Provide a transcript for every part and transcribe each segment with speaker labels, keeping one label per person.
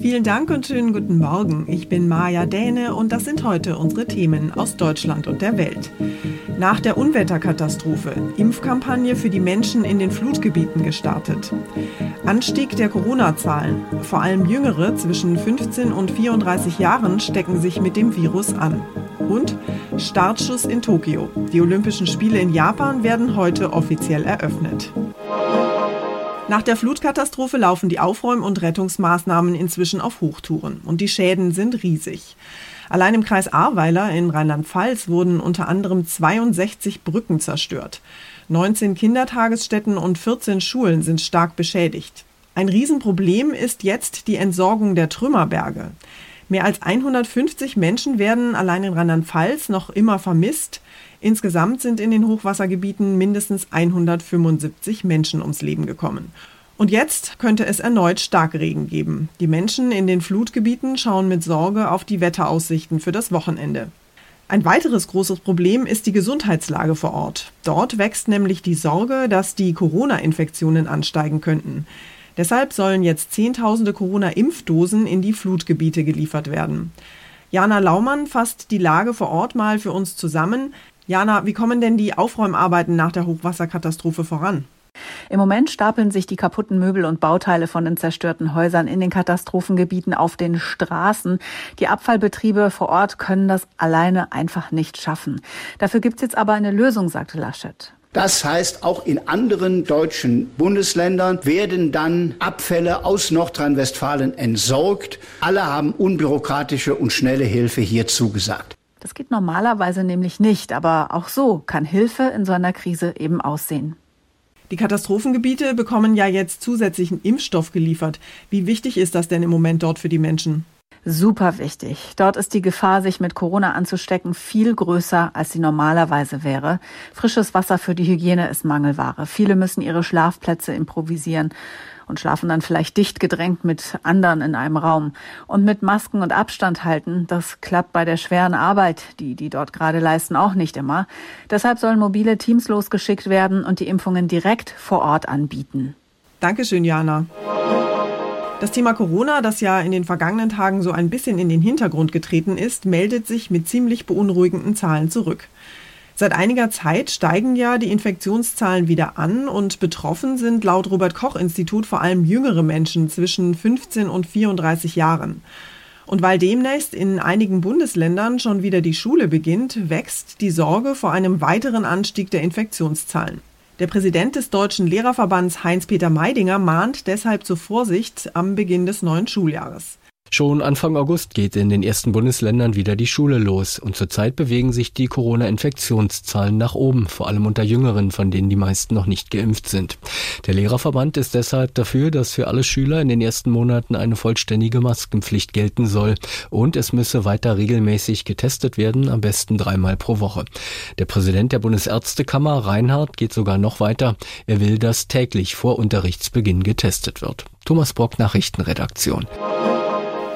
Speaker 1: Vielen Dank und schönen guten Morgen. Ich bin Maja Däne und das sind heute unsere Themen aus Deutschland und der Welt. Nach der Unwetterkatastrophe Impfkampagne für die Menschen in den Flutgebieten gestartet. Anstieg der Corona-Zahlen. Vor allem Jüngere zwischen 15 und 34 Jahren stecken sich mit dem Virus an. Und Startschuss in Tokio. Die Olympischen Spiele in Japan werden heute offiziell eröffnet. Nach der Flutkatastrophe laufen die Aufräum- und Rettungsmaßnahmen inzwischen auf Hochtouren und die Schäden sind riesig. Allein im Kreis Ahrweiler in Rheinland-Pfalz wurden unter anderem 62 Brücken zerstört. 19 Kindertagesstätten und 14 Schulen sind stark beschädigt. Ein Riesenproblem ist jetzt die Entsorgung der Trümmerberge. Mehr als 150 Menschen werden allein in Rheinland-Pfalz noch immer vermisst. Insgesamt sind in den Hochwassergebieten mindestens 175 Menschen ums Leben gekommen. Und jetzt könnte es erneut Starkregen geben. Die Menschen in den Flutgebieten schauen mit Sorge auf die Wetteraussichten für das Wochenende. Ein weiteres großes Problem ist die Gesundheitslage vor Ort. Dort wächst nämlich die Sorge, dass die Corona-Infektionen ansteigen könnten. Deshalb sollen jetzt Zehntausende Corona-Impfdosen in die Flutgebiete geliefert werden. Jana Laumann fasst die Lage vor Ort mal für uns zusammen. Jana, wie kommen denn die Aufräumarbeiten nach der Hochwasserkatastrophe voran?
Speaker 2: Im Moment stapeln sich die kaputten Möbel und Bauteile von den zerstörten Häusern in den Katastrophengebieten auf den Straßen. Die Abfallbetriebe vor Ort können das alleine einfach nicht schaffen. Dafür gibt es jetzt aber eine Lösung, sagte Laschet.
Speaker 3: Das heißt, auch in anderen deutschen Bundesländern werden dann Abfälle aus Nordrhein-Westfalen entsorgt. Alle haben unbürokratische und schnelle Hilfe hier zugesagt.
Speaker 2: Das geht normalerweise nämlich nicht, aber auch so kann Hilfe in so einer Krise eben aussehen.
Speaker 1: Die Katastrophengebiete bekommen ja jetzt zusätzlichen Impfstoff geliefert. Wie wichtig ist das denn im Moment dort für die Menschen?
Speaker 2: Super wichtig. Dort ist die Gefahr, sich mit Corona anzustecken, viel größer, als sie normalerweise wäre. Frisches Wasser für die Hygiene ist Mangelware. Viele müssen ihre Schlafplätze improvisieren und schlafen dann vielleicht dicht gedrängt mit anderen in einem Raum. Und mit Masken und Abstand halten, das klappt bei der schweren Arbeit, die die dort gerade leisten, auch nicht immer. Deshalb sollen mobile Teams losgeschickt werden und die Impfungen direkt vor Ort anbieten.
Speaker 1: Dankeschön, Jana. Das Thema Corona, das ja in den vergangenen Tagen so ein bisschen in den Hintergrund getreten ist, meldet sich mit ziemlich beunruhigenden Zahlen zurück. Seit einiger Zeit steigen ja die Infektionszahlen wieder an und betroffen sind laut Robert Koch Institut vor allem jüngere Menschen zwischen 15 und 34 Jahren. Und weil demnächst in einigen Bundesländern schon wieder die Schule beginnt, wächst die Sorge vor einem weiteren Anstieg der Infektionszahlen. Der Präsident des Deutschen Lehrerverbands Heinz-Peter Meidinger mahnt deshalb zur Vorsicht am Beginn des neuen Schuljahres.
Speaker 4: Schon Anfang August geht in den ersten Bundesländern wieder die Schule los und zurzeit bewegen sich die Corona-Infektionszahlen nach oben, vor allem unter Jüngeren, von denen die meisten noch nicht geimpft sind. Der Lehrerverband ist deshalb dafür, dass für alle Schüler in den ersten Monaten eine vollständige Maskenpflicht gelten soll und es müsse weiter regelmäßig getestet werden, am besten dreimal pro Woche. Der Präsident der Bundesärztekammer, Reinhardt, geht sogar noch weiter. Er will, dass täglich vor Unterrichtsbeginn getestet wird. Thomas Brock, Nachrichtenredaktion.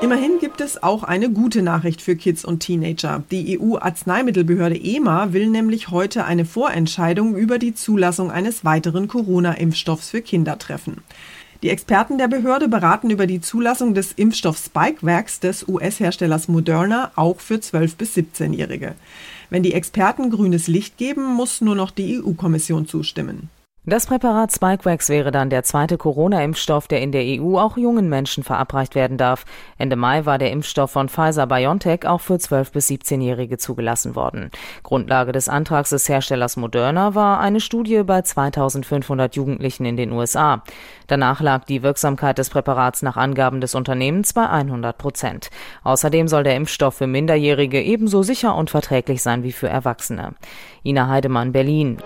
Speaker 1: Immerhin gibt es auch eine gute Nachricht für Kids und Teenager. Die EU-Arzneimittelbehörde EMA will nämlich heute eine Vorentscheidung über die Zulassung eines weiteren Corona-Impfstoffs für Kinder treffen. Die Experten der Behörde beraten über die Zulassung des Impfstoffs Spikevax des US-Herstellers Moderna auch für 12- bis 17-Jährige. Wenn die Experten grünes Licht geben, muss nur noch die EU-Kommission zustimmen.
Speaker 5: Das Präparat Spikevax wäre dann der zweite Corona-Impfstoff, der in der EU auch jungen Menschen verabreicht werden darf. Ende Mai war der Impfstoff von Pfizer-BioNTech auch für 12- bis 17-Jährige zugelassen worden. Grundlage des Antrags des Herstellers Moderna war eine Studie bei 2500 Jugendlichen in den USA. Danach lag die Wirksamkeit des Präparats nach Angaben des Unternehmens bei 100 Prozent. Außerdem soll der Impfstoff für Minderjährige ebenso sicher und verträglich sein wie für Erwachsene. Ina Heidemann, Berlin.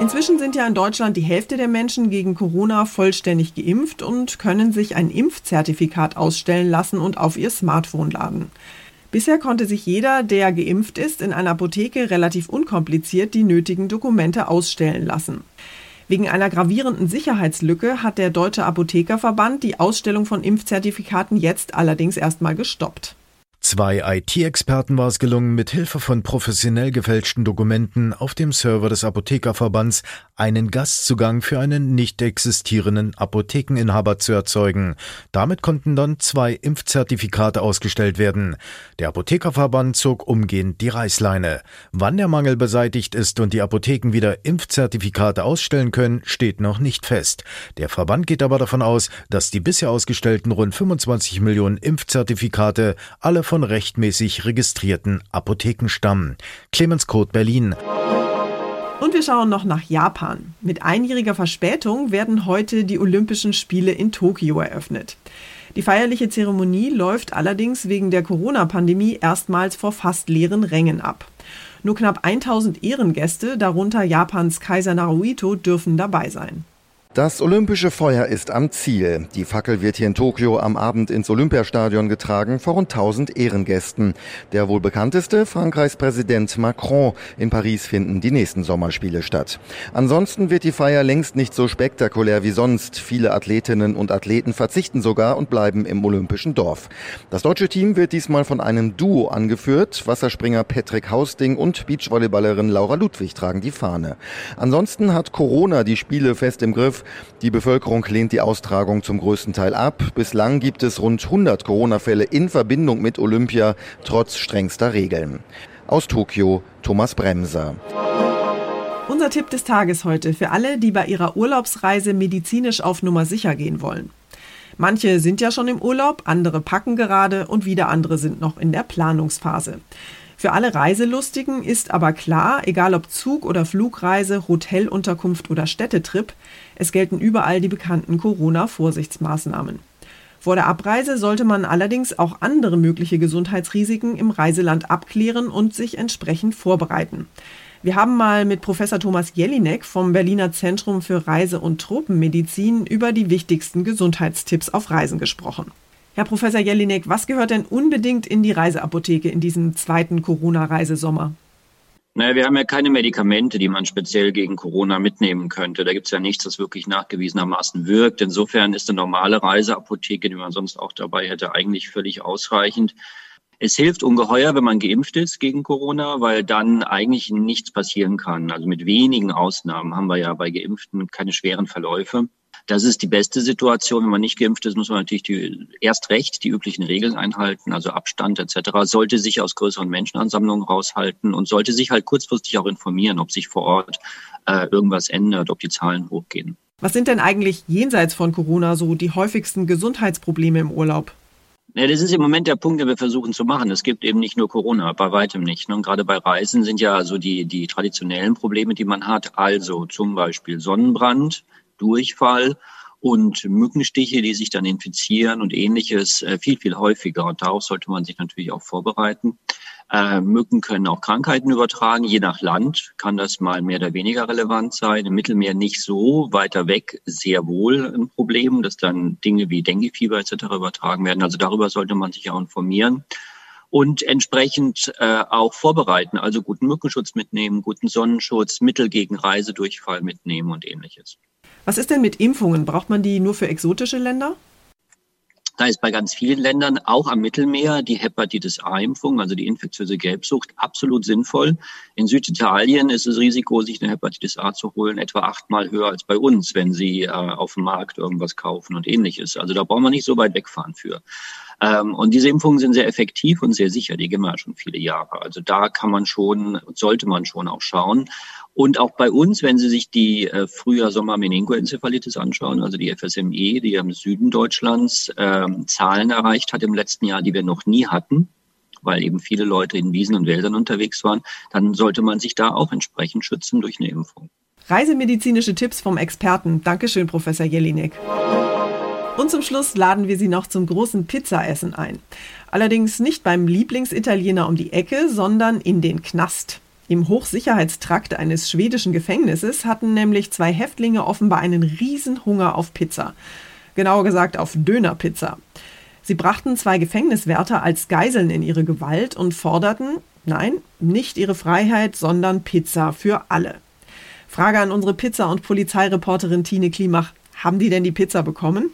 Speaker 1: Inzwischen sind ja in Deutschland die Hälfte der Menschen gegen Corona vollständig geimpft und können sich ein Impfzertifikat ausstellen lassen und auf ihr Smartphone laden. Bisher konnte sich jeder, der geimpft ist, in einer Apotheke relativ unkompliziert die nötigen Dokumente ausstellen lassen. Wegen einer gravierenden Sicherheitslücke hat der Deutsche Apothekerverband die Ausstellung von Impfzertifikaten jetzt allerdings erstmal gestoppt.
Speaker 6: Zwei IT-Experten war es gelungen, mit Hilfe von professionell gefälschten Dokumenten auf dem Server des Apothekerverbands einen Gastzugang für einen nicht existierenden Apothekeninhaber zu erzeugen. Damit konnten dann zwei Impfzertifikate ausgestellt werden. Der Apothekerverband zog umgehend die Reißleine. Wann der Mangel beseitigt ist und die Apotheken wieder Impfzertifikate ausstellen können, steht noch nicht fest. Der Verband geht aber davon aus, dass die bisher ausgestellten rund 25 Millionen Impfzertifikate alle von rechtmäßig registrierten Apotheken stammen. Clemens Kurt Berlin.
Speaker 1: Und wir schauen noch nach Japan. Mit einjähriger Verspätung werden heute die Olympischen Spiele in Tokio eröffnet. Die feierliche Zeremonie läuft allerdings wegen der Corona-Pandemie erstmals vor fast leeren Rängen ab. Nur knapp 1000 Ehrengäste, darunter Japans Kaiser Naruhito, dürfen dabei sein.
Speaker 7: Das olympische Feuer ist am Ziel. Die Fackel wird hier in Tokio am Abend ins Olympiastadion getragen vor rund 1000 Ehrengästen. Der wohl bekannteste, Frankreichs Präsident Macron. In Paris finden die nächsten Sommerspiele statt. Ansonsten wird die Feier längst nicht so spektakulär wie sonst. Viele Athletinnen und Athleten verzichten sogar und bleiben im olympischen Dorf. Das deutsche Team wird diesmal von einem Duo angeführt. Wasserspringer Patrick Hausding und Beachvolleyballerin Laura Ludwig tragen die Fahne. Ansonsten hat Corona die Spiele fest im Griff. Die Bevölkerung lehnt die Austragung zum größten Teil ab. Bislang gibt es rund 100 Corona-Fälle in Verbindung mit Olympia, trotz strengster Regeln. Aus Tokio, Thomas Bremser.
Speaker 1: Unser Tipp des Tages heute für alle, die bei ihrer Urlaubsreise medizinisch auf Nummer sicher gehen wollen. Manche sind ja schon im Urlaub, andere packen gerade und wieder andere sind noch in der Planungsphase. Für alle Reiselustigen ist aber klar, egal ob Zug- oder Flugreise, Hotelunterkunft oder Städtetrip, es gelten überall die bekannten Corona-Vorsichtsmaßnahmen. Vor der Abreise sollte man allerdings auch andere mögliche Gesundheitsrisiken im Reiseland abklären und sich entsprechend vorbereiten. Wir haben mal mit Professor Thomas Jelinek vom Berliner Zentrum für Reise- und Tropenmedizin über die wichtigsten Gesundheitstipps auf Reisen gesprochen. Herr Professor Jelinek, was gehört denn unbedingt in die Reiseapotheke in diesem zweiten Corona-Reisesommer?
Speaker 8: Naja, wir haben ja keine Medikamente, die man speziell gegen Corona mitnehmen könnte. Da gibt es ja nichts, das wirklich nachgewiesenermaßen wirkt. Insofern ist eine normale Reiseapotheke, die man sonst auch dabei hätte, eigentlich völlig ausreichend. Es hilft ungeheuer, wenn man geimpft ist gegen Corona, weil dann eigentlich nichts passieren kann. Also mit wenigen Ausnahmen haben wir ja bei Geimpften keine schweren Verläufe. Das ist die beste Situation. Wenn man nicht geimpft ist, muss man natürlich die, erst recht die üblichen Regeln einhalten, also Abstand etc. Sollte sich aus größeren Menschenansammlungen raushalten und sollte sich halt kurzfristig auch informieren, ob sich vor Ort äh, irgendwas ändert, ob die Zahlen hochgehen.
Speaker 1: Was sind denn eigentlich jenseits von Corona so die häufigsten Gesundheitsprobleme im Urlaub?
Speaker 8: Ja, das ist im Moment der Punkt, den wir versuchen zu machen. Es gibt eben nicht nur Corona, bei weitem nicht. Ne? Und gerade bei Reisen sind ja so die, die traditionellen Probleme, die man hat. Also zum Beispiel Sonnenbrand, Durchfall und Mückenstiche, die sich dann infizieren und ähnliches äh, viel, viel häufiger. Und darauf sollte man sich natürlich auch vorbereiten. Äh, Mücken können auch Krankheiten übertragen. Je nach Land kann das mal mehr oder weniger relevant sein. Im Mittelmeer nicht so, weiter weg sehr wohl ein Problem, dass dann Dinge wie Denguefieber etc. übertragen werden. Also darüber sollte man sich auch informieren und entsprechend äh, auch vorbereiten. Also guten Mückenschutz mitnehmen, guten Sonnenschutz, Mittel gegen Reisedurchfall mitnehmen und ähnliches.
Speaker 1: Was ist denn mit Impfungen? Braucht man die nur für exotische Länder?
Speaker 8: Da ist bei ganz vielen Ländern, auch am Mittelmeer, die Hepatitis A-Impfung, also die infektiöse Gelbsucht, absolut sinnvoll. In Süditalien ist das Risiko, sich eine Hepatitis A zu holen, etwa achtmal höher als bei uns, wenn Sie äh, auf dem Markt irgendwas kaufen und ähnliches. Also da braucht man nicht so weit wegfahren für. Ähm, und diese Impfungen sind sehr effektiv und sehr sicher. Die gehen wir ja schon viele Jahre. Also da kann man schon, sollte man schon auch schauen. Und auch bei uns, wenn Sie sich die äh, Frühjahr-Sommer-Meningoenzephalitis anschauen, also die FSME, die im Süden Deutschlands äh, Zahlen erreicht hat im letzten Jahr, die wir noch nie hatten, weil eben viele Leute in Wiesen und Wäldern unterwegs waren, dann sollte man sich da auch entsprechend schützen durch eine Impfung.
Speaker 1: Reisemedizinische Tipps vom Experten. Dankeschön, Professor Jelinek. Und zum Schluss laden wir Sie noch zum großen Pizzaessen ein. Allerdings nicht beim Lieblingsitaliener um die Ecke, sondern in den Knast. Im Hochsicherheitstrakt eines schwedischen Gefängnisses hatten nämlich zwei Häftlinge offenbar einen Riesenhunger auf Pizza. Genauer gesagt auf Dönerpizza. Sie brachten zwei Gefängniswärter als Geiseln in ihre Gewalt und forderten, nein, nicht ihre Freiheit, sondern Pizza für alle. Frage an unsere Pizza- und Polizeireporterin Tine Klimach. Haben die denn die Pizza bekommen?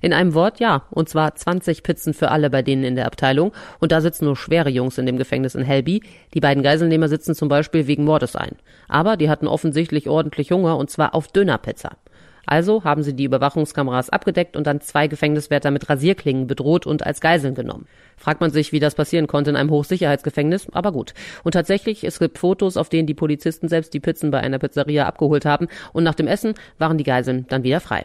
Speaker 9: In einem Wort ja, und zwar 20 Pizzen für alle bei denen in der Abteilung. Und da sitzen nur schwere Jungs in dem Gefängnis in Helby. Die beiden Geiselnehmer sitzen zum Beispiel wegen Mordes ein. Aber die hatten offensichtlich ordentlich Hunger und zwar auf Dönerpizza. Also haben sie die Überwachungskameras abgedeckt und dann zwei Gefängniswärter mit Rasierklingen bedroht und als Geiseln genommen. Fragt man sich, wie das passieren konnte in einem Hochsicherheitsgefängnis, aber gut. Und tatsächlich, es gibt Fotos, auf denen die Polizisten selbst die Pizzen bei einer Pizzeria abgeholt haben und nach dem Essen waren die Geiseln dann wieder frei.